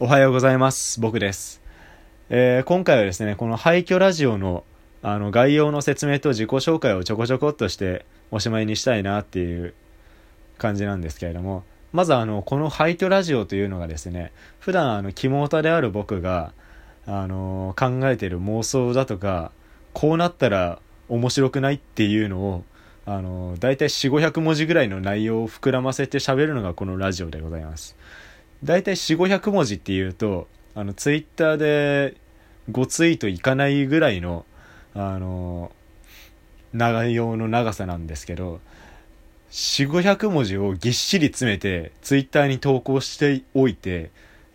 おはようございます。僕です。えー今回はですね、この廃墟ラジオのあの概要の説明と自己紹介をちょこちょこっとしておしまいにしたいなっていう感じなんですけれども、まずあの、この廃墟ラジオというのがですね、普段あの、肝オタである僕が、あの考えている妄想だとか、こうなったら面白くないっていうのを、あのだいたい4、500文字ぐらいの内容を膨らませて喋るのがこのラジオでございます。だいたい4、500文字っていうと、あの、ツイッターで5ツイートいかないぐらいの、あの、内容の長さなんですけど、4、500文字をぎっしり詰めて、ツイッターに投稿しておいて、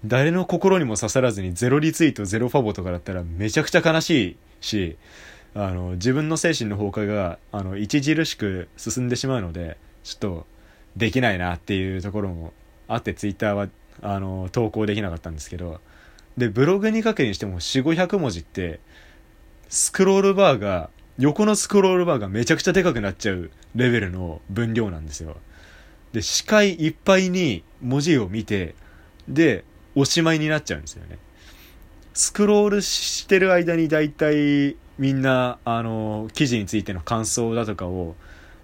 誰の心にも刺さらずにゼロリツイート、ゼロファボとかだったらめちゃくちゃ悲しいし、あの、自分の精神の崩壊が、あの、著しく進んでしまうので、ちょっと、できないなっていうところもあって、ツイッターは、あの、投稿できなかったんですけど、で、ブログに書くにしても4、500文字って、スクロールバーが、横のスクロールバーがめちゃくちゃでかくなっちゃうレベルの分量なんですよ。で、視界いっぱいに文字を見て、で、おしまいになっちゃうんですよね。スクロールしてる間に大体みんな、あの、記事についての感想だとかを、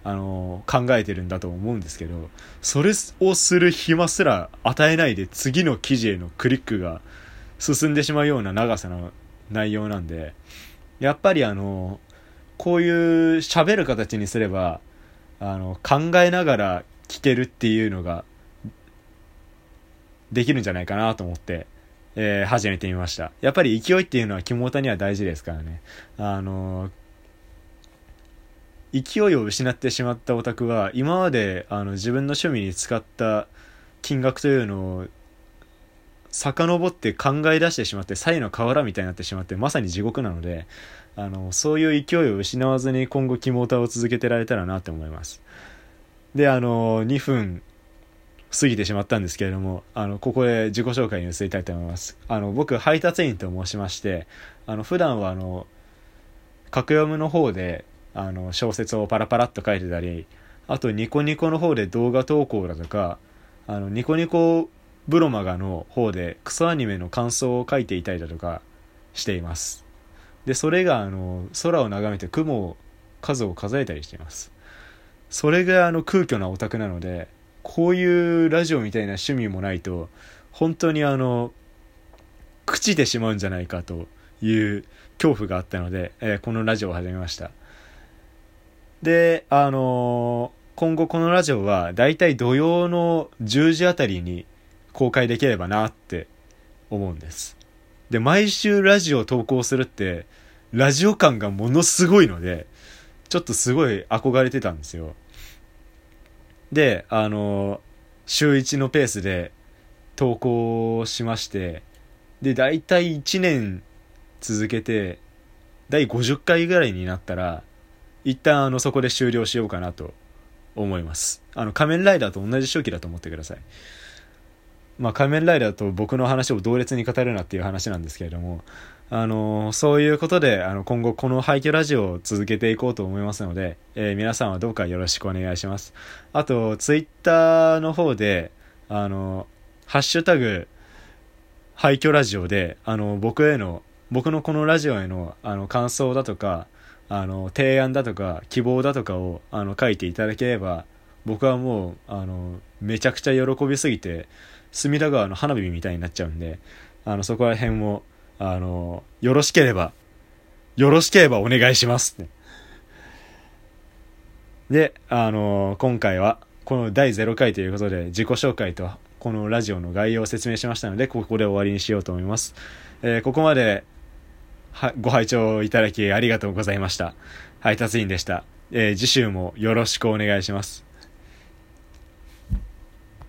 あの、考えてるんだと思うんですけど、それをする暇すら与えないで次の記事へのクリックが進んでしまうような長さの内容なんで、やっぱりあの、こういう喋る形にすれば、あの、考えながら聞けるっていうのが、できるんじゃないかなと思って、えー始めてみました。やっぱり勢いっていうのは肝タには大事ですからね。あの勢いを失ってしまったオタクは、今まであの自分の趣味に使った金額というのを、遡って考え出してしまって、左右の河原みたいになってしまって、まさに地獄なので、あの、そういう勢いを失わずに今後肝タを続けてられたらなって思います。で、あの、2分過ぎてしまったんですけれども、あの、ここで自己紹介に移りたいと思います。あの、僕、配達員と申しまして、あの、普段はあの、格読むの方で、あの、小説をパラパラっと書いてたり、あと、ニコニコの方で動画投稿だとか、あの、ニコニコブロマガの方でクソアニメの感想を書いていたりだとかしています。で、それが、あの、空を眺めて雲を、数を数えたりしています。それが、あの、空虚なオタクなので、こういうラジオみたいな趣味もないと、本当にあの、朽ちてしまうんじゃないかという恐怖があったので、えーこのラジオを始めました。で、あのー今後このラジオはだいたい土曜の10時あたりに公開できればなって思うんです。で、毎週ラジオを投稿するって、ラジオ感がものすごいので、ちょっとすごい憧れてたんですよ。で、あの、週1のペースで投稿しまして、で、だいたい1年続けて、第50回ぐらいになったら、一旦あの、そこで終了しようかなと思います。あの、仮面ライダーと同じ周期だと思ってください。まあ、仮面ライダーと僕の話を同列に語るなっていう話なんですけれども、あのそういうことで、あの、今後この廃墟ラジオを続けていこうと思いますので、えー皆さんはどうかよろしくお願いします。あと、ツイッターの方で、あの、ハッシュタグ、廃墟ラジオで、あの、僕への、僕のこのラジオへの、あの、感想だとか、あの、提案だとか、希望だとかを、あの、書いていただければ、僕はもう、あの、めちゃくちゃ喜びすぎて、隅田川の花火みたいになっちゃうんで、あの、そこら辺も、あの、よろしければ、よろしければお願いしますって。で、あの、今回は、この第0回ということで、自己紹介と、このラジオの概要を説明しましたので、ここで終わりにしようと思います。えーここまで、は、ご拝聴いただきありがとうございました。配達員でした。えー次週もよろしくお願いします。